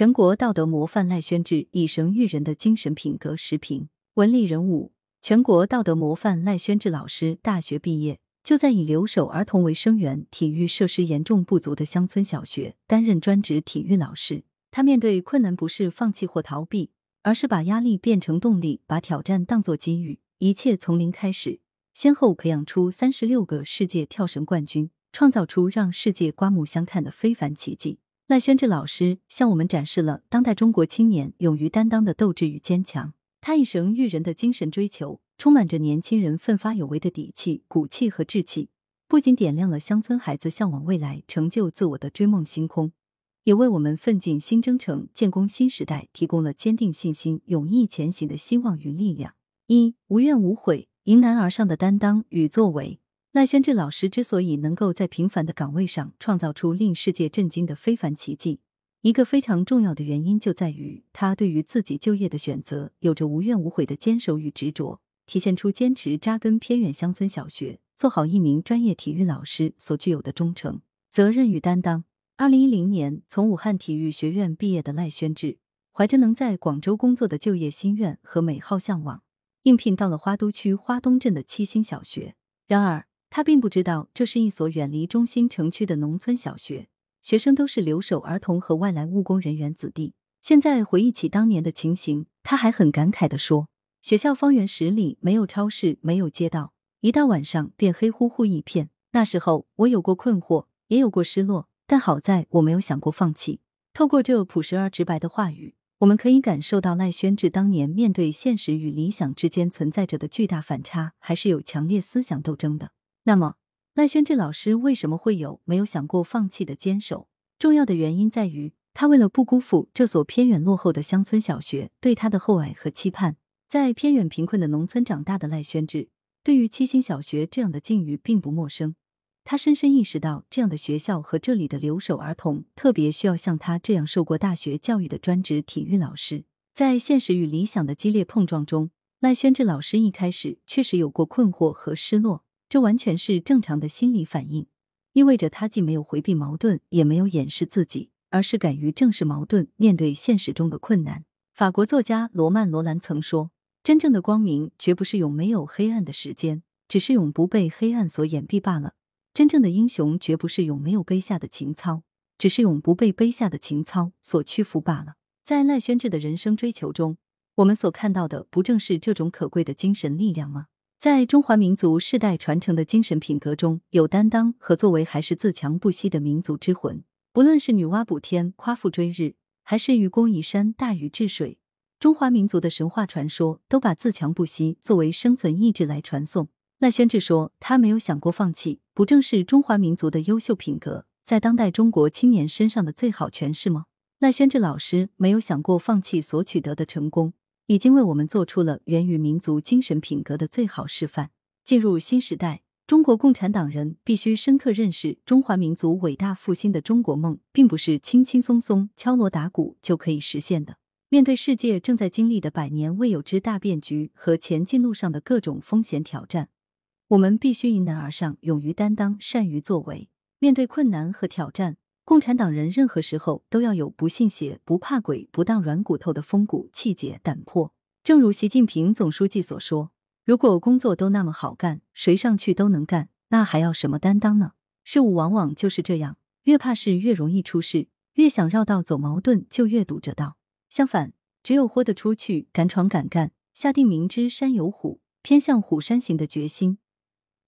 全国道德模范赖宣志以神育人的精神品格时评。文理人物，全国道德模范赖宣志老师大学毕业就在以留守儿童为生源、体育设施严重不足的乡村小学担任专职体育老师。他面对困难不是放弃或逃避，而是把压力变成动力，把挑战当作机遇，一切从零开始。先后培养出三十六个世界跳绳冠军，创造出让世界刮目相看的非凡奇迹。赖宣志老师向我们展示了当代中国青年勇于担当的斗志与坚强。他一生育人的精神追求，充满着年轻人奋发有为的底气、骨气和志气，不仅点亮了乡村孩子向往未来、成就自我的追梦星空，也为我们奋进新征程、建功新时代提供了坚定信心、勇毅前行的希望与力量。一无怨无悔。迎难而上的担当与作为，赖宣志老师之所以能够在平凡的岗位上创造出令世界震惊的非凡奇迹，一个非常重要的原因就在于他对于自己就业的选择有着无怨无悔的坚守与执着，体现出坚持扎根偏远乡村小学，做好一名专业体育老师所具有的忠诚、责任与担当。二零一零年从武汉体育学院毕业的赖宣志，怀着能在广州工作的就业心愿和美好向往。应聘到了花都区花东镇的七星小学，然而他并不知道这是一所远离中心城区的农村小学，学生都是留守儿童和外来务工人员子弟。现在回忆起当年的情形，他还很感慨地说：“学校方圆十里没有超市，没有街道，一到晚上便黑乎乎一片。那时候我有过困惑，也有过失落，但好在我没有想过放弃。”透过这朴实而直白的话语。我们可以感受到赖宣志当年面对现实与理想之间存在着的巨大反差，还是有强烈思想斗争的。那么，赖宣志老师为什么会有没有想过放弃的坚守？重要的原因在于，他为了不辜负这所偏远落后的乡村小学对他的厚爱和期盼。在偏远贫困的农村长大的赖宣志，对于七星小学这样的境遇并不陌生。他深深意识到，这样的学校和这里的留守儿童特别需要像他这样受过大学教育的专职体育老师。在现实与理想的激烈碰撞中，赖宣志老师一开始确实有过困惑和失落，这完全是正常的心理反应，意味着他既没有回避矛盾，也没有掩饰自己，而是敢于正视矛盾，面对现实中的困难。法国作家罗曼·罗兰曾说：“真正的光明绝不是永没有黑暗的时间，只是永不被黑暗所掩蔽罢了。”真正的英雄绝不是永没有卑下的情操，只是永不被卑下的情操所屈服罢了。在赖宣志的人生追求中，我们所看到的不正是这种可贵的精神力量吗？在中华民族世代传承的精神品格中，有担当和作为，还是自强不息的民族之魂。不论是女娲补天、夸父追日，还是愚公移山、大禹治水，中华民族的神话传说都把自强不息作为生存意志来传颂。赖宣志说：“他没有想过放弃，不正是中华民族的优秀品格在当代中国青年身上的最好诠释吗？”赖宣志老师没有想过放弃所取得的成功，已经为我们做出了源于民族精神品格的最好示范。进入新时代，中国共产党人必须深刻认识中华民族伟大复兴的中国梦，并不是轻轻松松敲锣打鼓就可以实现的。面对世界正在经历的百年未有之大变局和前进路上的各种风险挑战。我们必须迎难而上，勇于担当，善于作为。面对困难和挑战，共产党人任何时候都要有不信邪、不怕鬼、不当软骨头的风骨、气节、胆魄。正如习近平总书记所说：“如果工作都那么好干，谁上去都能干，那还要什么担当呢？”事物往往就是这样，越怕事越容易出事，越想绕道走矛盾就越堵着道。相反，只有豁得出去、敢闯敢干、下定明知山有虎，偏向虎山行的决心。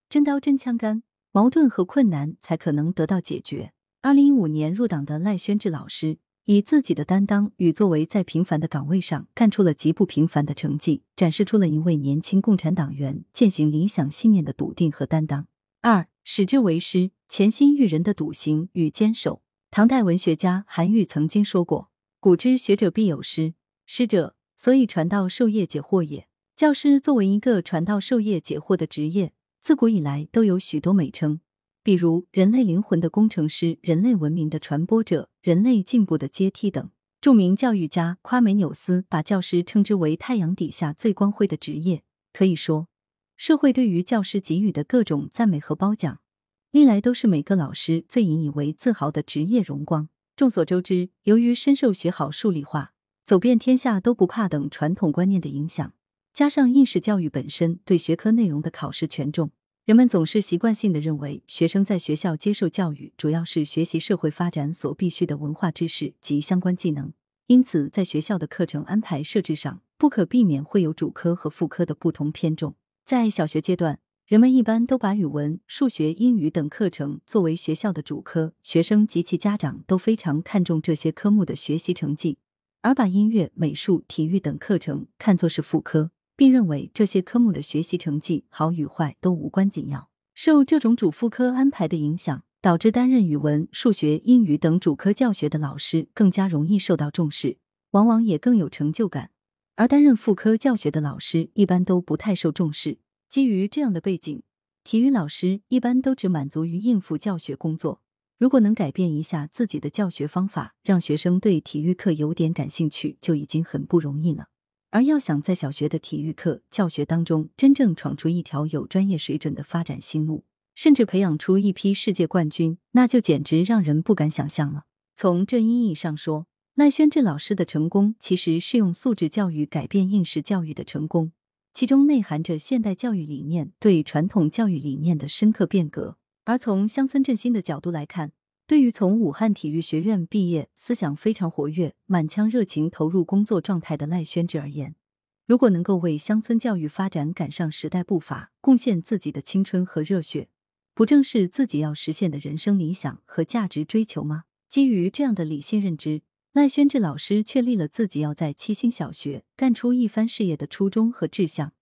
真刀真枪干，矛盾和困难才可能得到解决。二零一五年入党的赖宣志老师，以自己的担当与作为，在平凡的岗位上干出了极不平凡的成绩，展示出了一位年轻共产党员践行理想信念的笃定和担当。二，使之为师，潜心育人的笃行与坚守。唐代文学家韩愈曾经说过：“古之学者必有师，师者，所以传道授业解惑也。”教师作为一个传道授业解惑的职业。自古以来都有许多美称，比如人类灵魂的工程师、人类文明的传播者、人类进步的阶梯等。著名教育家夸美纽斯把教师称之为太阳底下最光辉的职业。可以说，社会对于教师给予的各种赞美和褒奖，历来都是每个老师最引以为自豪的职业荣光。众所周知，由于深受学好数理化、走遍天下都不怕等传统观念的影响，加上应试教育本身对学科内容的考试权重，人们总是习惯性的认为，学生在学校接受教育主要是学习社会发展所必需的文化知识及相关技能。因此，在学校的课程安排设置上，不可避免会有主科和副科的不同偏重。在小学阶段，人们一般都把语文、数学、英语等课程作为学校的主科，学生及其家长都非常看重这些科目的学习成绩，而把音乐、美术、体育等课程看作是副科，并认为这些科目的学习成绩好与坏都无关紧要。受这种主副科安排的影响。导致担任语文、数学、英语等主科教学的老师更加容易受到重视，往往也更有成就感；而担任副科教学的老师一般都不太受重视。基于这样的背景，体育老师一般都只满足于应付教学工作。如果能改变一下自己的教学方法，让学生对体育课有点感兴趣，就已经很不容易了。而要想在小学的体育课教学当中真正闯出一条有专业水准的发展新路，甚至培养出一批世界冠军，那就简直让人不敢想象了。从这意义上说，赖宣志老师的成功其实是用素质教育改变应试教育的成功，其中内含着现代教育理念对传统教育理念的深刻变革。而从乡村振兴的角度来看，对于从武汉体育学院毕业、思想非常活跃、满腔热情投入工作状态的赖宣志而言，如果能够为乡村教育发展赶上时代步伐，贡献自己的青春和热血。不正是自己要实现的人生理想和价值追求吗？基于这样的理性认知，赖宣志老师确立了自己要在七星小学干出一番事业的初衷和志向，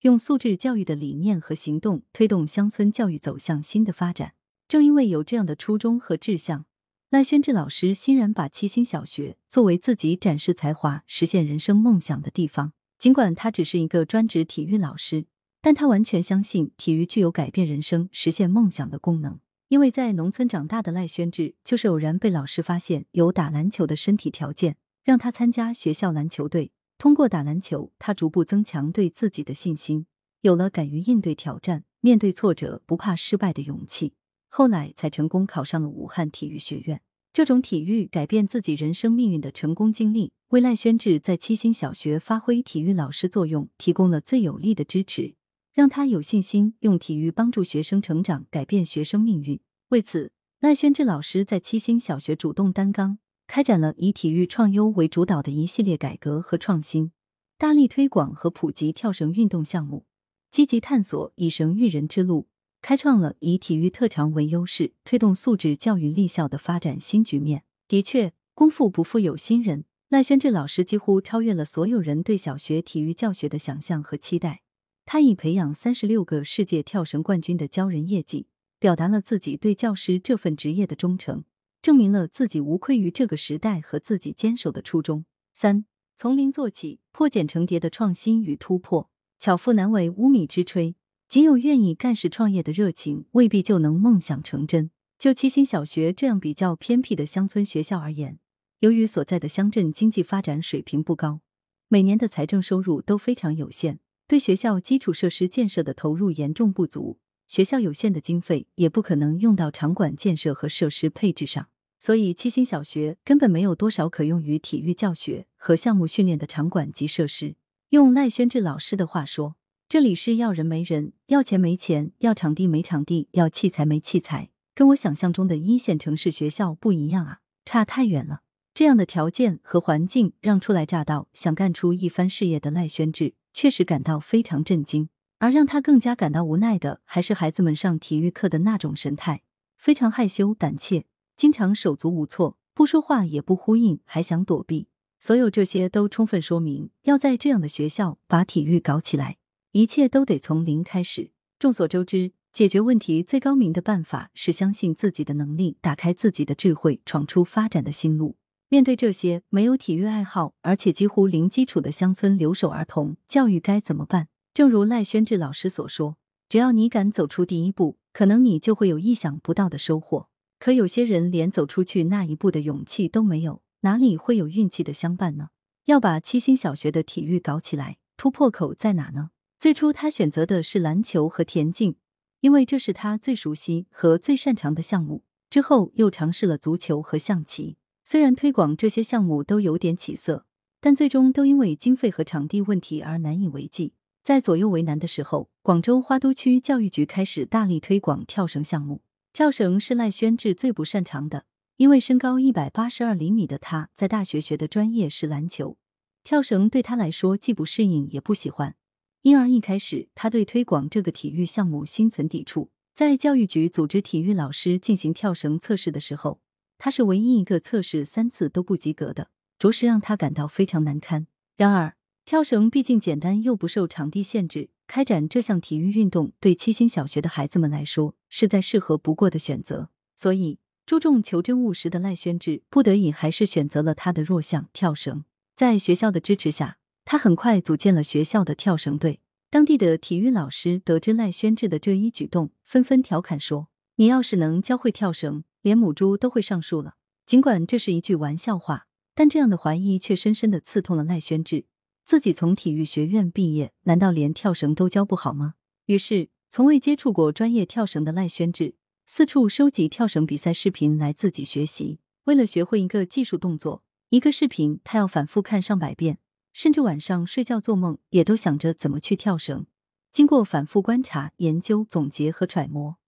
用素质教育的理念和行动推动乡村教育走向新的发展。正因为有这样的初衷和志向，赖宣志老师欣然把七星小学作为自己展示才华、实现人生梦想的地方。尽管他只是一个专职体育老师。但他完全相信体育具有改变人生、实现梦想的功能。因为在农村长大的赖宣志，就是偶然被老师发现有打篮球的身体条件，让他参加学校篮球队。通过打篮球，他逐步增强对自己的信心，有了敢于应对挑战、面对挫折不怕失败的勇气。后来才成功考上了武汉体育学院。这种体育改变自己人生命运的成功经历，为赖宣志在七星小学发挥体育老师作用提供了最有力的支持。让他有信心用体育帮助学生成长，改变学生命运。为此，赖宣志老师在七星小学主动担纲，开展了以体育创优为主导的一系列改革和创新，大力推广和普及跳绳运动项目，积极探索以绳育人之路，开创了以体育特长为优势，推动素质教育立校的发展新局面。的确，功夫不负有心人，赖宣志老师几乎超越了所有人对小学体育教学的想象和期待。他以培养三十六个世界跳绳冠军的骄人业绩，表达了自己对教师这份职业的忠诚，证明了自己无愧于这个时代和自己坚守的初衷。三从零做起，破茧成蝶的创新与突破，巧妇难为无米之炊。仅有愿意干事创业的热情，未必就能梦想成真。就七星小学这样比较偏僻的乡村学校而言，由于所在的乡镇经济发展水平不高，每年的财政收入都非常有限。对学校基础设施建设的投入严重不足，学校有限的经费也不可能用到场馆建设和设施配置上，所以七星小学根本没有多少可用于体育教学和项目训练的场馆及设施。用赖宣志老师的话说，这里是要人没人，要钱没钱，要场地没场地，要器材没器材，跟我想象中的一线城市学校不一样啊，差太远了。这样的条件和环境，让初来乍到想干出一番事业的赖宣志。确实感到非常震惊，而让他更加感到无奈的，还是孩子们上体育课的那种神态，非常害羞胆怯，经常手足无措，不说话也不呼应，还想躲避。所有这些都充分说明，要在这样的学校把体育搞起来，一切都得从零开始。众所周知，解决问题最高明的办法是相信自己的能力，打开自己的智慧，闯出发展的新路。面对这些没有体育爱好，而且几乎零基础的乡村留守儿童，教育该怎么办？正如赖宣志老师所说，只要你敢走出第一步，可能你就会有意想不到的收获。可有些人连走出去那一步的勇气都没有，哪里会有运气的相伴呢？要把七星小学的体育搞起来，突破口在哪呢？最初他选择的是篮球和田径，因为这是他最熟悉和最擅长的项目。之后又尝试了足球和象棋。虽然推广这些项目都有点起色，但最终都因为经费和场地问题而难以为继。在左右为难的时候，广州花都区教育局开始大力推广跳绳项目。跳绳是赖宣志最不擅长的，因为身高一百八十二厘米的他，在大学学的专业是篮球，跳绳对他来说既不适应也不喜欢，因而一开始他对推广这个体育项目心存抵触。在教育局组织体育老师进行跳绳测试的时候，他是唯一一个测试三次都不及格的，着实让他感到非常难堪。然而，跳绳毕竟简单又不受场地限制，开展这项体育运动对七星小学的孩子们来说是再适合不过的选择。所以，注重求真务实的赖宣志不得已还是选择了他的弱项——跳绳。在学校的支持下，他很快组建了学校的跳绳队。当地的体育老师得知赖宣志的这一举动，纷纷调侃说：“你要是能教会跳绳，连母猪都会上树了。”尽管这是一句玩笑话，但这样的怀疑却深深的刺痛了赖宣志。自己从体育学院毕业，难道连跳绳都教不好吗？于是，从未接触过专业跳绳的赖宣志，四处收集跳绳比赛视频来自己学习。为了学会一个技术动作，一个视频他要反复看上百遍。甚至晚上睡觉做梦也都想着怎么去跳绳。经过反复观察、研究、总结和揣摩，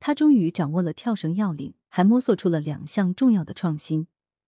他终于掌握了跳绳要领，还摸索出了两项重要的创新。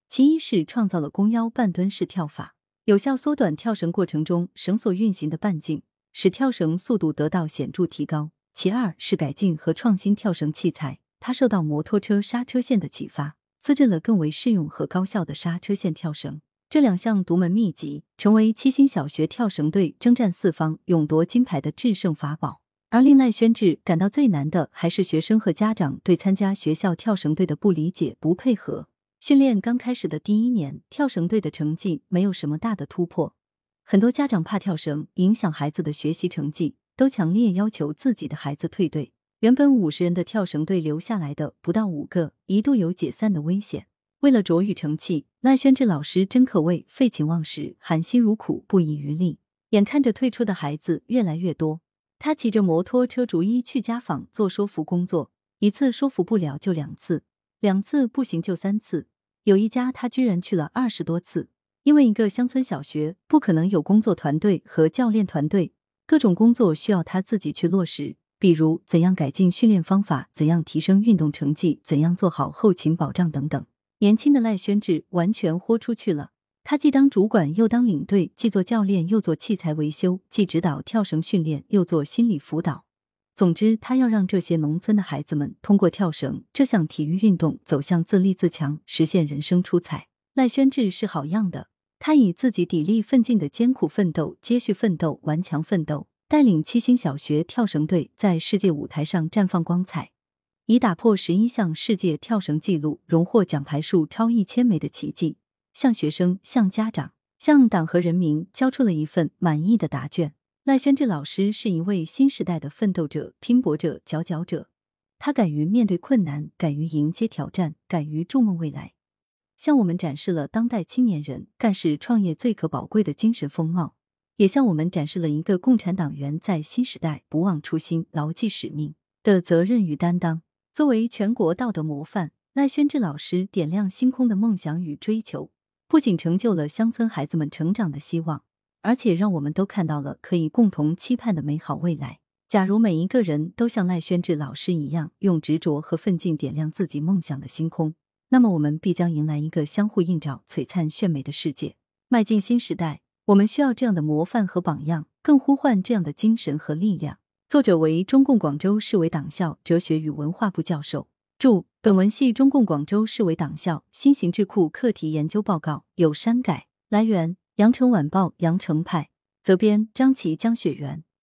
其一是创造了弓腰半蹲式跳法，有效缩短跳绳过程中绳索运行的半径，使跳绳速度得到显著提高。其二是改进和创新跳绳器材，他受到摩托车刹车线的启发，自制了更为适用和高效的刹车线跳绳。这两项独门秘籍成为七星小学跳绳队征战四方、勇夺金牌的制胜法宝。而令赖宣志感到最难的，还是学生和家长对参加学校跳绳队的不理解、不配合。训练刚开始的第一年，跳绳队的成绩没有什么大的突破，很多家长怕跳绳影响孩子的学习成绩，都强烈要求自己的孩子退队。原本五十人的跳绳队留下来的不到五个，一度有解散的危险。为了卓育成器，赖宣志老师真可谓废寝忘食、含辛茹苦、不遗余力。眼看着退出的孩子越来越多，他骑着摩托车逐一去家访做说服工作，一次说服不了就两次，两次不行就三次，有一家他居然去了二十多次。因为一个乡村小学不可能有工作团队和教练团队，各种工作需要他自己去落实，比如怎样改进训练方法，怎样提升运动成绩，怎样做好后勤保障等等。年轻的赖宣志完全豁出去了，他既当主管又当领队，既做教练又做器材维修，既指导跳绳训练又做心理辅导。总之，他要让这些农村的孩子们通过跳绳这项体育运动走向自立自强，实现人生出彩。赖宣志是好样的，他以自己砥砺奋进的艰苦奋斗、接续奋斗、顽强奋斗，带领七星小学跳绳队在世界舞台上绽放光彩。以打破十一项世界跳绳纪录、荣获奖牌数超一千枚的奇迹，向学生、向家长、向党和人民交出了一份满意的答卷。赖宣志老师是一位新时代的奋斗者、拼搏者、佼佼者。他敢于面对困难，敢于迎接挑战，敢于筑梦未来，向我们展示了当代青年人干事创业最可宝贵的精神风貌，也向我们展示了一个共产党员在新时代不忘初心、牢记使命的责任与担当。作为全国道德模范，赖宣志老师点亮星空的梦想与追求，不仅成就了乡村孩子们成长的希望，而且让我们都看到了可以共同期盼的美好未来。假如每一个人都像赖宣志老师一样，用执着和奋进点亮自己梦想的星空，那么我们必将迎来一个相互映照、璀璨炫美的世界。迈进新时代，我们需要这样的模范和榜样，更呼唤这样的精神和力量。作者为中共广州市委党校哲学与文化部教授。注：本文系中共广州市委党校新型智库课题研究报告，有删改。来源：羊城晚报羊城派。责编：张琪、江雪源。